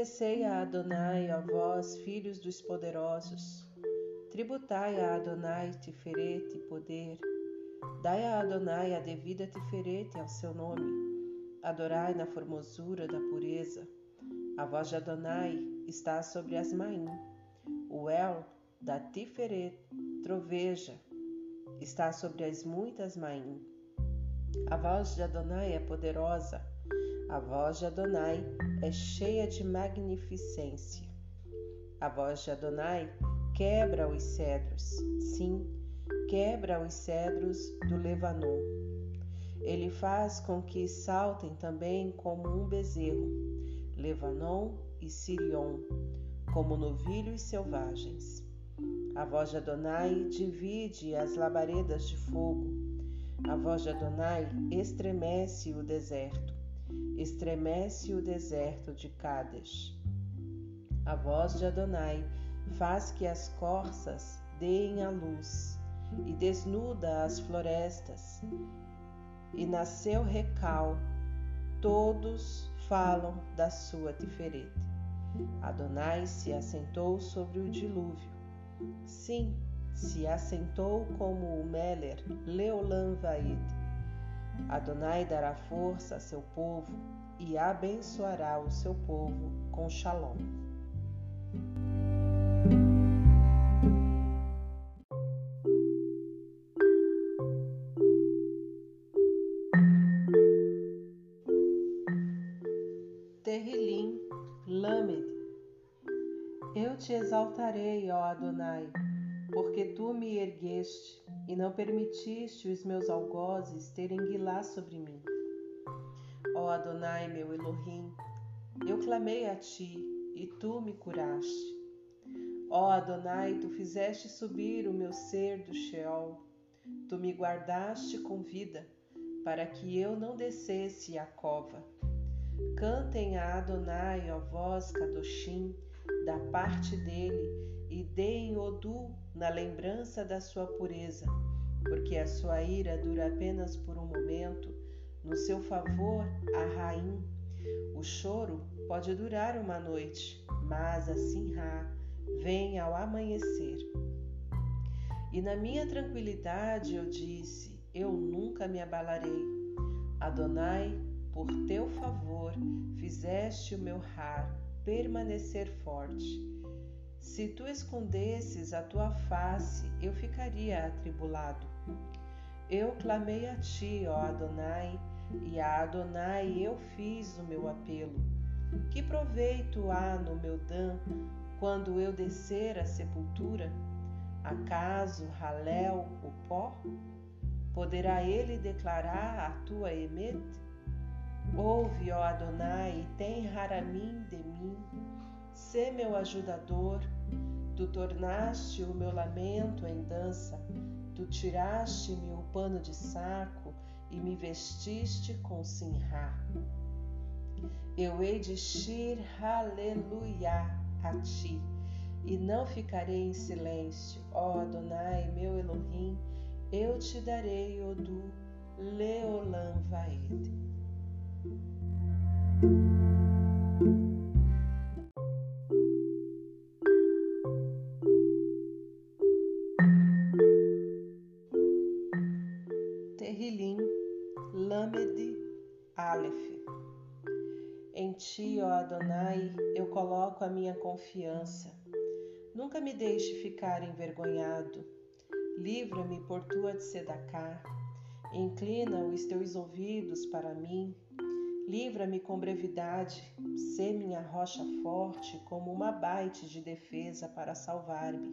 Oferecei a Adonai, ó vós, filhos dos poderosos. Tributai a Adonai tiferete poder. Dai a Adonai a devida tiferete ao seu nome. Adorai na formosura da pureza. A voz de Adonai está sobre as maim. O El da tiferet troveja está sobre as muitas maim. A voz de Adonai é poderosa. A voz de Adonai é cheia de magnificência. A voz de Adonai quebra os cedros, sim, quebra os cedros do Levanon. Ele faz com que saltem também como um bezerro, Levanon e Sirion, como novilhos selvagens. A voz de Adonai divide as labaredas de fogo. A voz de Adonai estremece o deserto estremece o deserto de Cádiz. A voz de Adonai faz que as corças deem a luz e desnuda as florestas. E nasceu recal, todos falam da sua tiferete. Adonai se assentou sobre o dilúvio. Sim, se assentou como o Meler, Leolam Vaid Adonai dará força a seu povo e abençoará o seu povo com shalom. Terrilim Lamed Eu te exaltarei, ó Adonai porque tu me ergueste e não permitiste os meus algozes terem guilá sobre mim. Ó Adonai, meu Elohim, eu clamei a ti e tu me curaste. Ó Adonai, tu fizeste subir o meu ser do Sheol, tu me guardaste com vida, para que eu não descesse à cova. Cantem a Adonai, ó vós, Kadoshim, da parte dele, e deem Odu na lembrança da sua pureza, porque a sua ira dura apenas por um momento, no seu favor, a rainha. O choro pode durar uma noite, mas a Sinra vem ao amanhecer. E na minha tranquilidade eu disse: Eu nunca me abalarei. Adonai, por teu favor, fizeste o meu rar permanecer forte. Se tu escondesses a tua face, eu ficaria atribulado. Eu clamei a ti, ó Adonai, e a Adonai eu fiz o meu apelo. Que proveito há no meu dã quando eu descer à sepultura? Acaso Halel o pó? Poderá ele declarar a tua emet? Ouve, ó Adonai, e tem raramim de mim Sê meu ajudador, tu tornaste o meu lamento em dança, tu tiraste-me o pano de saco e me vestiste com sinrá. Eu hei de shir aleluia a ti, e não ficarei em silêncio, ó Adonai, meu Elohim, eu te darei o do coloco a minha confiança. Nunca me deixe ficar envergonhado. Livra-me por tua de sedacá. Inclina os teus ouvidos para mim. Livra-me com brevidade. Sê minha rocha forte, como uma baite de defesa para salvar-me.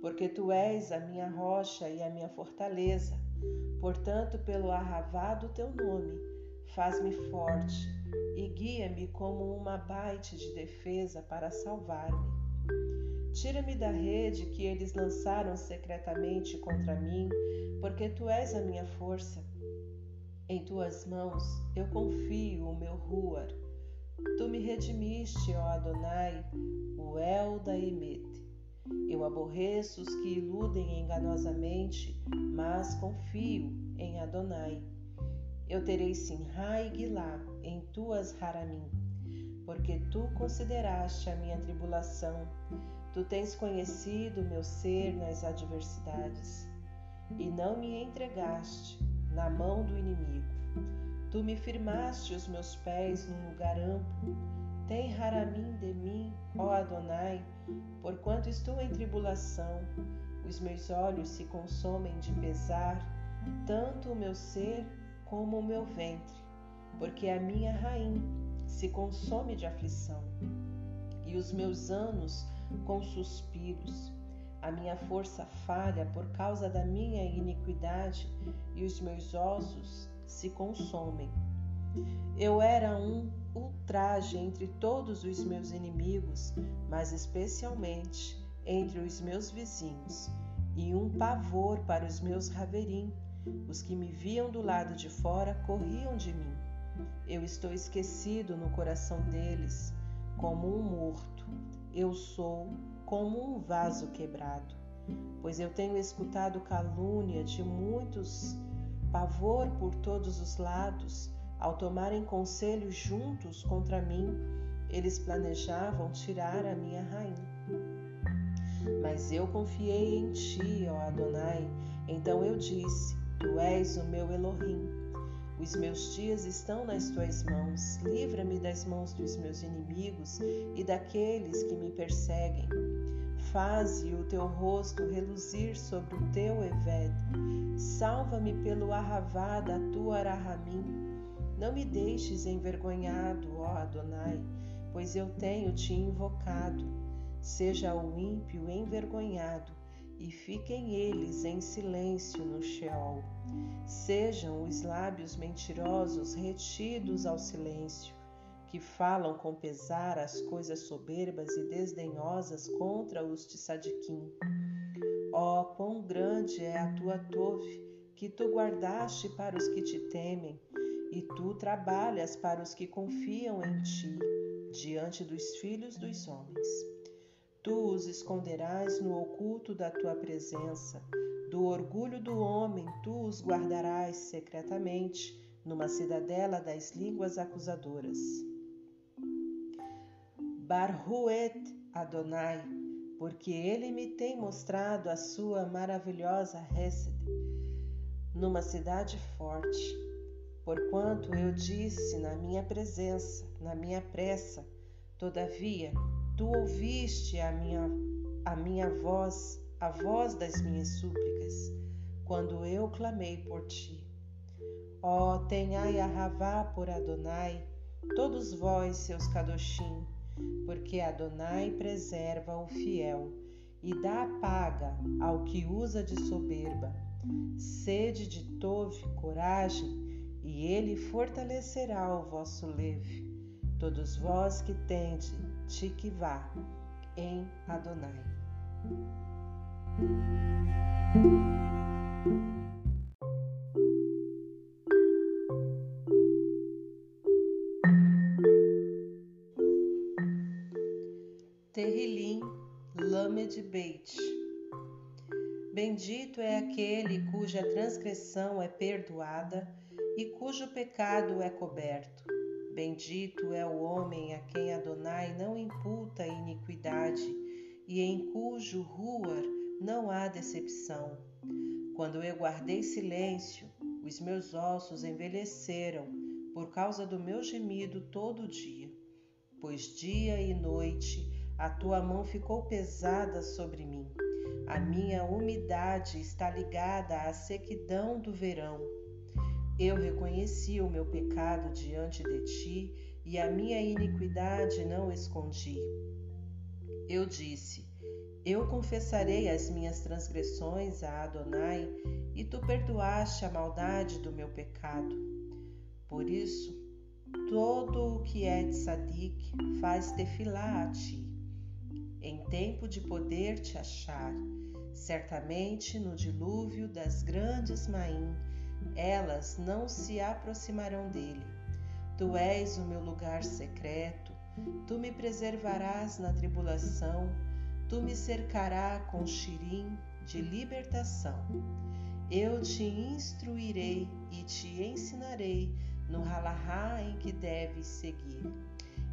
Porque tu és a minha rocha e a minha fortaleza. Portanto, pelo arravado teu nome, faz-me forte e guia-me como uma baite de defesa para salvar-me. Tira-me da rede que eles lançaram secretamente contra mim, porque tu és a minha força. Em tuas mãos eu confio o meu ruar. Tu me redimiste, ó Adonai, o El da Emet. Eu aborreço os que iludem enganosamente, mas confio em Adonai. Eu terei Sinra e Guilá em tuas haramim, porque tu consideraste a minha tribulação. Tu tens conhecido meu ser nas adversidades, e não me entregaste na mão do inimigo. Tu me firmaste os meus pés num lugar amplo. Tem mim de mim, ó Adonai, porquanto estou em tribulação. Os meus olhos se consomem de pesar, tanto o meu ser como o meu ventre, porque a minha rainha se consome de aflição, e os meus anos com suspiros. A minha força falha por causa da minha iniquidade, e os meus ossos se consomem. Eu era um ultraje entre todos os meus inimigos, mas especialmente entre os meus vizinhos, e um pavor para os meus raverim. Os que me viam do lado de fora corriam de mim. Eu estou esquecido no coração deles, como um morto. Eu sou como um vaso quebrado, pois eu tenho escutado calúnia de muitos, pavor por todos os lados. Ao tomarem conselho juntos contra mim, eles planejavam tirar a minha rainha. Mas eu confiei em ti, ó Adonai. Então eu disse: Tu és o meu Elohim. Os meus dias estão nas tuas mãos. Livra-me das mãos dos meus inimigos e daqueles que me perseguem. Faze o teu rosto reluzir sobre o teu Eved. Salva-me pelo arravá da tua Arahamim. Não me deixes envergonhado, ó Adonai, pois eu tenho te invocado. Seja o ímpio envergonhado e fiquem eles em silêncio no Sheol. Sejam os lábios mentirosos retidos ao silêncio, que falam com pesar as coisas soberbas e desdenhosas contra os de Sadiquim. Ó, oh, quão grande é a tua tove, que tu guardaste para os que te temem, e tu trabalhas para os que confiam em ti, diante dos filhos dos homens. Tu os esconderás no oculto da tua presença. Do orgulho do homem tu os guardarás secretamente numa cidadela das línguas acusadoras. Barhuet Adonai, porque ele me tem mostrado a sua maravilhosa Hesed, numa cidade forte. Porquanto eu disse na minha presença, na minha pressa, todavia Tu ouviste a minha, a minha voz, a voz das minhas súplicas, quando eu clamei por ti. Ó, oh, tenhai arravá por Adonai, todos vós, seus kadoshim, porque Adonai preserva o fiel e dá paga ao que usa de soberba. Sede de tove, coragem, e ele fortalecerá o vosso leve. Todos vós que tende Tikvá em Adonai. Terrilim Lamed Beit Bendito é aquele cuja transgressão é perdoada e cujo pecado é coberto. Bendito é o homem a quem Adonai não imputa iniquidade e em cujo ruar não há decepção. Quando eu guardei silêncio, os meus ossos envelheceram por causa do meu gemido todo dia. Pois dia e noite a tua mão ficou pesada sobre mim. A minha umidade está ligada à sequidão do verão. Eu reconheci o meu pecado diante de ti e a minha iniquidade não escondi. Eu disse: Eu confessarei as minhas transgressões a Adonai, e tu perdoaste a maldade do meu pecado. Por isso, todo o que é de Sadik faz tefilá a ti, em tempo de poder te achar, certamente no dilúvio das grandes maim elas não se aproximarão dele. Tu és o meu lugar secreto, tu me preservarás na tribulação, tu me cercarás com xirim de libertação. Eu te instruirei e te ensinarei no halahá em que deves seguir.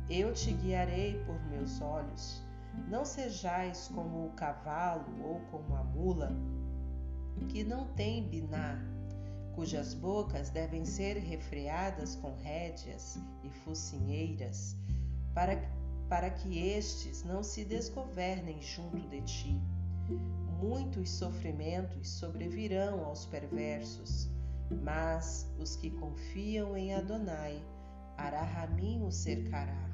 Eu te guiarei por meus olhos. Não sejais como o cavalo ou como a mula, que não tem biná, cujas bocas devem ser refreadas com rédeas e focinheiras, para, para que estes não se desgovernem junto de ti. Muitos sofrimentos sobrevirão aos perversos, mas os que confiam em Adonai, Arahamim o cercará.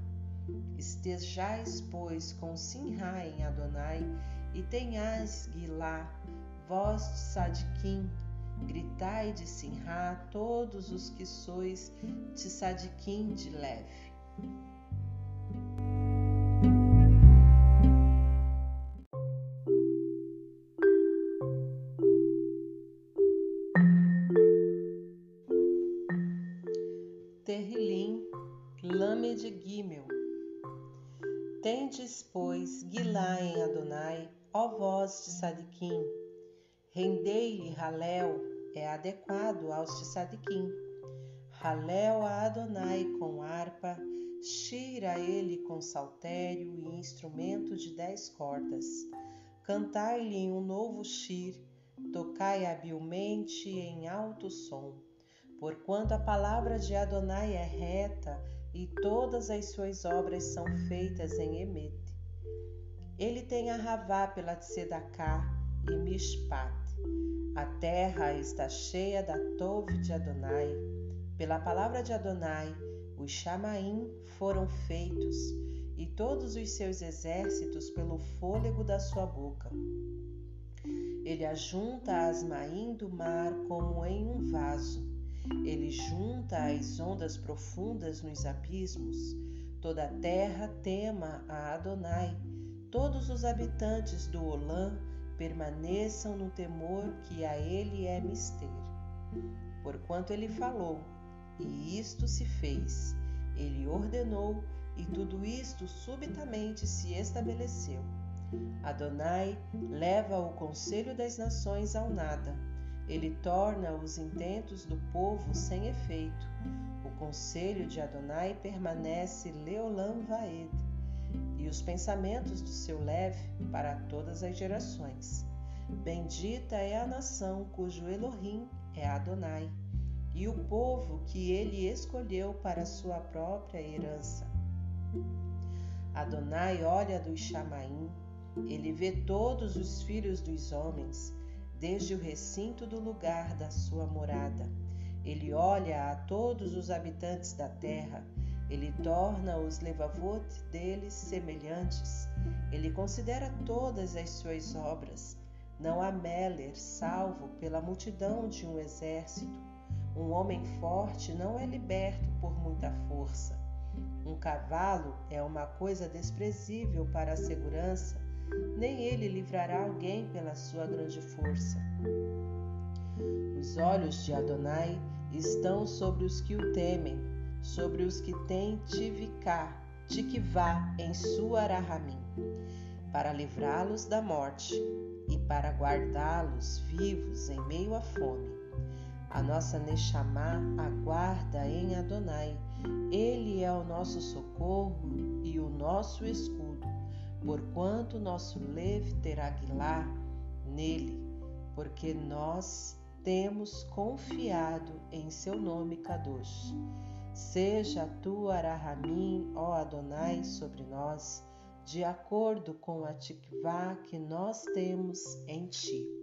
Estejais, pois, com Sinha em Adonai, e tenhais Guilá, vós de gritai de Sinha todos os que sois de Sadiquim de leve. Terrilim, Lamed Gimel. Tendes, pois, Guilá em Adonai, ó vós de Sadiquim. Rendei-lhe Halel, é adequado aos de Sadiquim. Halel a Adonai com harpa, shira ele com saltério e instrumento de dez cordas. Cantai-lhe um novo shir, tocai habilmente em alto som Porquanto a palavra de Adonai é reta e todas as suas obras são feitas em Emet. Ele tem a Ravá pela Tzedakah e Mishpat. A terra está cheia da Tove de Adonai. Pela palavra de Adonai, os Chamaim foram feitos, e todos os seus exércitos pelo fôlego da sua boca. Ele ajunta as maim do mar como em um vaso ele junta as ondas profundas nos abismos. Toda a terra tema a Adonai. Todos os habitantes do Olã permaneçam no temor que a ele é mister. Porquanto ele falou, e isto se fez. Ele ordenou, e tudo isto subitamente se estabeleceu. Adonai leva o conselho das nações ao nada ele torna os intentos do povo sem efeito. O conselho de Adonai permanece Leolam Vaed, e os pensamentos do seu leve para todas as gerações. Bendita é a nação cujo Elohim é Adonai, e o povo que ele escolheu para sua própria herança. Adonai olha dos Chamaim, ele vê todos os filhos dos homens, desde o recinto do lugar da sua morada. Ele olha a todos os habitantes da terra, ele torna os levavot deles semelhantes, ele considera todas as suas obras. Não há Meller salvo pela multidão de um exército. Um homem forte não é liberto por muita força. Um cavalo é uma coisa desprezível para a segurança nem ele livrará alguém pela sua grande força. Os olhos de Adonai estão sobre os que o temem, sobre os que têm tiviká, tikvá em sua arahamim, para livrá-los da morte e para guardá-los vivos em meio à fome. A nossa Neshama aguarda em Adonai. Ele é o nosso socorro e o nosso escudo porquanto nosso leve terá guilar nele, porque nós temos confiado em seu nome Kadosh. Seja a tua Arahamim, ó Adonai, sobre nós, de acordo com a tikvá que nós temos em ti.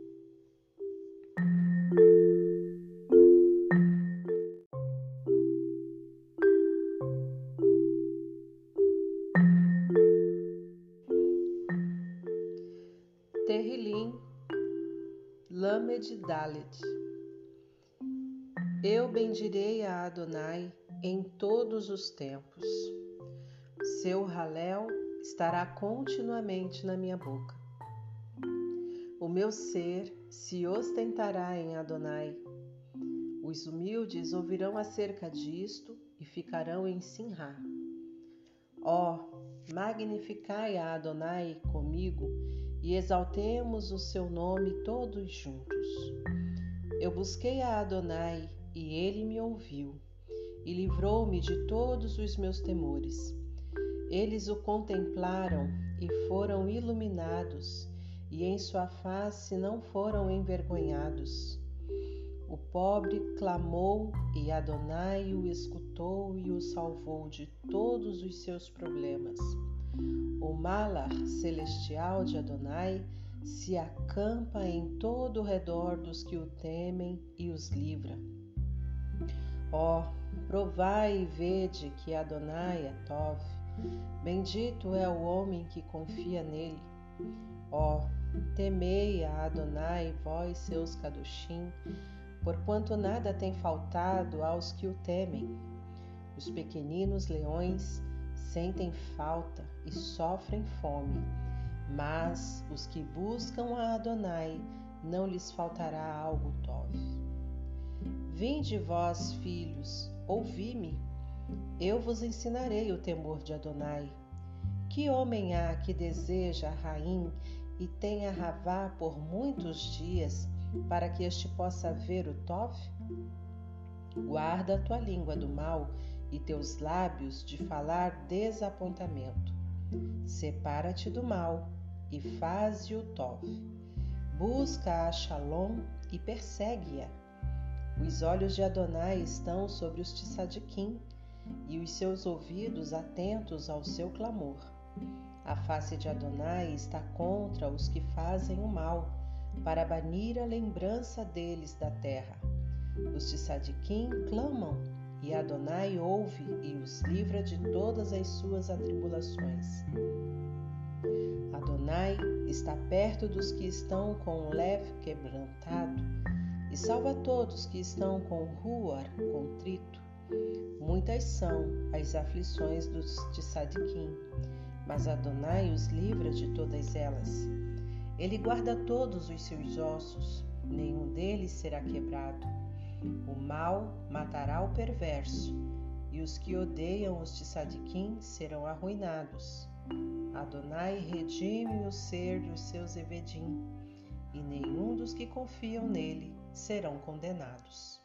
Lamed Dalet. Eu bendirei a Adonai em todos os tempos. Seu Halel estará continuamente na minha boca. O meu ser se ostentará em Adonai. Os humildes ouvirão acerca disto e ficarão em Sinhá. Ó, oh, magnificai a Adonai comigo e exaltemos o seu nome todos juntos. Eu busquei a Adonai e ele me ouviu e livrou-me de todos os meus temores. Eles o contemplaram e foram iluminados, e em sua face não foram envergonhados. O pobre clamou e Adonai o escutou e o salvou de todos os seus problemas. O Malar celestial de Adonai se acampa em todo o redor dos que o temem e os livra. Ó, oh, provai e vede que Adonai é Tov. Bendito é o homem que confia nele. Ó, oh, temei a Adonai, vós seus caduchim, porquanto nada tem faltado aos que o temem. Os pequeninos leões sentem falta e sofrem fome, mas os que buscam a Adonai não lhes faltará algo tov. Vinde vós, filhos, ouvi-me, eu vos ensinarei o temor de Adonai. Que homem há que deseja rainha e tenha ravá por muitos dias para que este possa ver o Tov? Guarda a tua língua do mal e teus lábios de falar desapontamento. Separa-te do mal e faze o Tov. Busca a Shalom e persegue-a. Os olhos de Adonai estão sobre os Tissadiquim e os seus ouvidos atentos ao seu clamor. A face de Adonai está contra os que fazem o mal, para banir a lembrança deles da terra. Os Tissadiquim clamam e Adonai ouve e os livra de todas as suas atribulações. Adonai está perto dos que estão com o leve quebrantado salva todos que estão com ruar contrito. Muitas são as aflições dos de Sadiquim, mas Adonai os livra de todas elas. Ele guarda todos os seus ossos, nenhum deles será quebrado. O mal matará o perverso, e os que odeiam os de Sadiquim serão arruinados. Adonai redime o ser dos seus Evedim, e nenhum dos que confiam nele serão condenados.